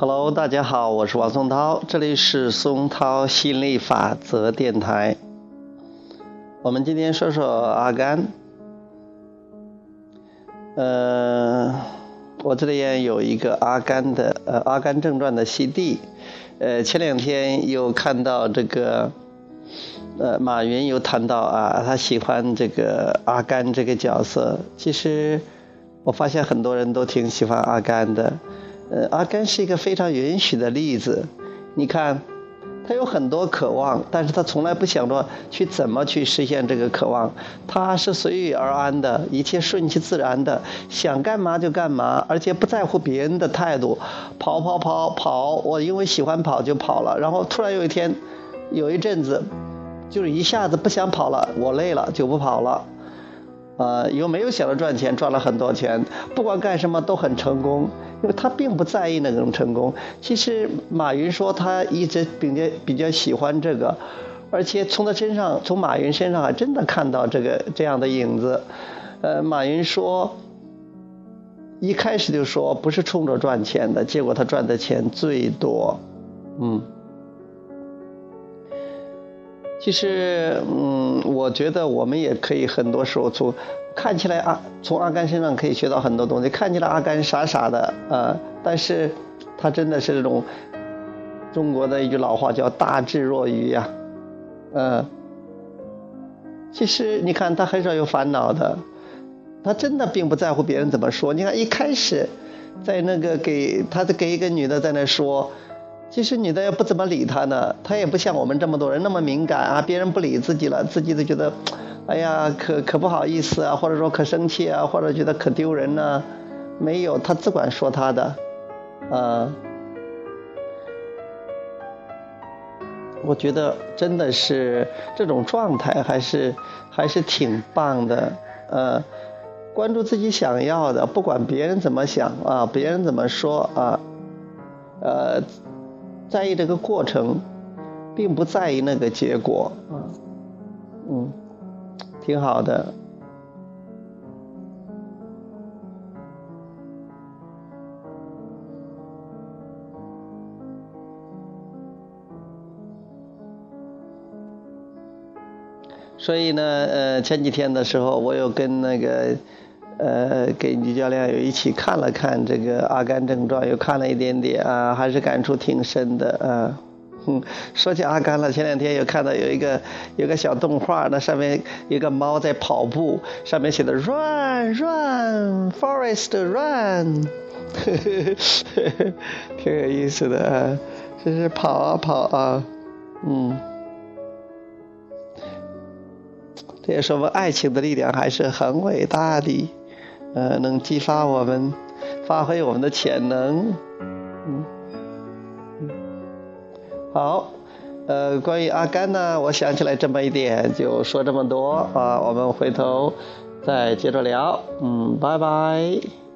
Hello，大家好，我是王松涛，这里是松涛心理法则电台。我们今天说说阿甘。呃，我这里有一个阿甘的呃《阿甘正传》的 CD。呃，前两天又看到这个，呃，马云又谈到啊，他喜欢这个阿甘这个角色。其实我发现很多人都挺喜欢阿甘的。呃，阿甘是一个非常允许的例子。你看，他有很多渴望，但是他从来不想着去怎么去实现这个渴望。他是随遇而安的，一切顺其自然的，想干嘛就干嘛，而且不在乎别人的态度。跑跑跑跑，我因为喜欢跑就跑了。然后突然有一天，有一阵子，就是一下子不想跑了，我累了就不跑了。呃，又没有想着赚钱，赚了很多钱，不管干什么都很成功，因为他并不在意那种成功。其实马云说他一直比较比较喜欢这个，而且从他身上，从马云身上还真的看到这个这样的影子。呃，马云说，一开始就说不是冲着赚钱的，结果他赚的钱最多，嗯。其实，嗯，我觉得我们也可以很多时候从看起来阿从阿甘身上可以学到很多东西。看起来阿甘傻傻的啊，但是他真的是这种中国的一句老话叫大智若愚呀，嗯。其实你看他很少有烦恼的，他真的并不在乎别人怎么说。你看一开始在那个给他在给一个女的在那说。其实女的也不怎么理他呢，他也不像我们这么多人那么敏感啊，别人不理自己了，自己都觉得，哎呀，可可不好意思啊，或者说可生气啊，或者觉得可丢人呢，没有，他只管说他的，啊，我觉得真的是这种状态还是还是挺棒的，呃，关注自己想要的，不管别人怎么想啊，别人怎么说啊，呃。在意这个过程，并不在意那个结果啊，嗯，挺好的。所以呢，呃，前几天的时候，我有跟那个。呃，给女教练又一起看了看这个《阿甘正传》，又看了一点点啊，还是感触挺深的啊。哼，说起阿甘了，前两天又看到有一个有个小动画，那上面有个猫在跑步，上面写的 “Run, Run, Forest, Run”，呵呵呵，挺有意思的啊，这是跑啊跑啊，嗯。这也说明爱情的力量还是很伟大的。呃，能激发我们发挥我们的潜能，嗯，好，呃，关于阿甘呢，我想起来这么一点，就说这么多啊，我们回头再接着聊，嗯，拜拜。